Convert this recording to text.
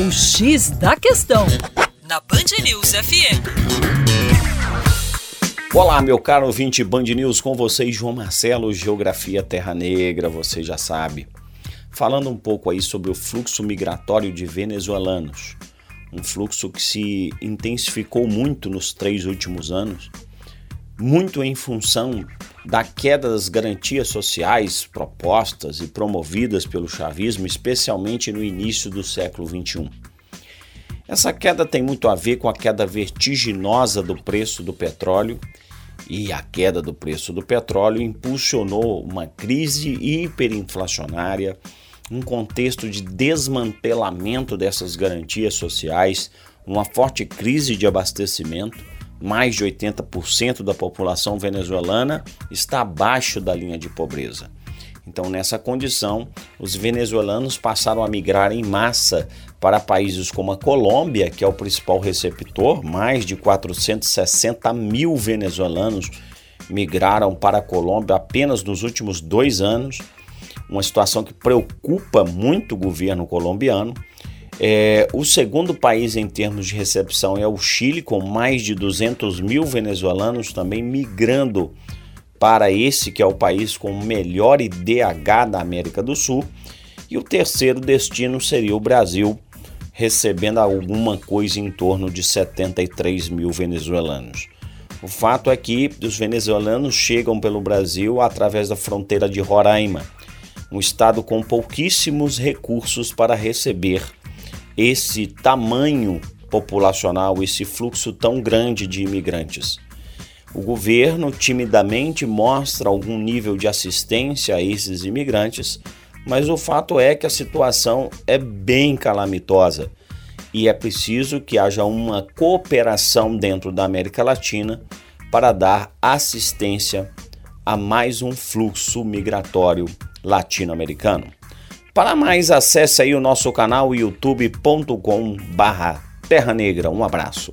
O X da Questão, na Band News FM. Olá, meu caro ouvinte Band News, com vocês, João Marcelo, Geografia Terra Negra, você já sabe. Falando um pouco aí sobre o fluxo migratório de venezuelanos. Um fluxo que se intensificou muito nos três últimos anos, muito em função da queda das garantias sociais propostas e promovidas pelo chavismo, especialmente no início do século XXI. Essa queda tem muito a ver com a queda vertiginosa do preço do petróleo e a queda do preço do petróleo impulsionou uma crise hiperinflacionária, um contexto de desmantelamento dessas garantias sociais, uma forte crise de abastecimento mais de 80% da população venezuelana está abaixo da linha de pobreza. Então, nessa condição, os venezuelanos passaram a migrar em massa para países como a Colômbia, que é o principal receptor, mais de 460 mil venezuelanos migraram para a Colômbia apenas nos últimos dois anos, uma situação que preocupa muito o governo colombiano. É, o segundo país em termos de recepção é o Chile, com mais de 200 mil venezuelanos também migrando para esse que é o país com o melhor IDH da América do Sul. E o terceiro destino seria o Brasil, recebendo alguma coisa em torno de 73 mil venezuelanos. O fato é que os venezuelanos chegam pelo Brasil através da fronteira de Roraima, um estado com pouquíssimos recursos para receber esse tamanho populacional, esse fluxo tão grande de imigrantes. O governo timidamente mostra algum nível de assistência a esses imigrantes, mas o fato é que a situação é bem calamitosa e é preciso que haja uma cooperação dentro da América Latina para dar assistência a mais um fluxo migratório latino-americano. Para mais, acesse aí o nosso canal youtube.com barra Terra Negra. Um abraço.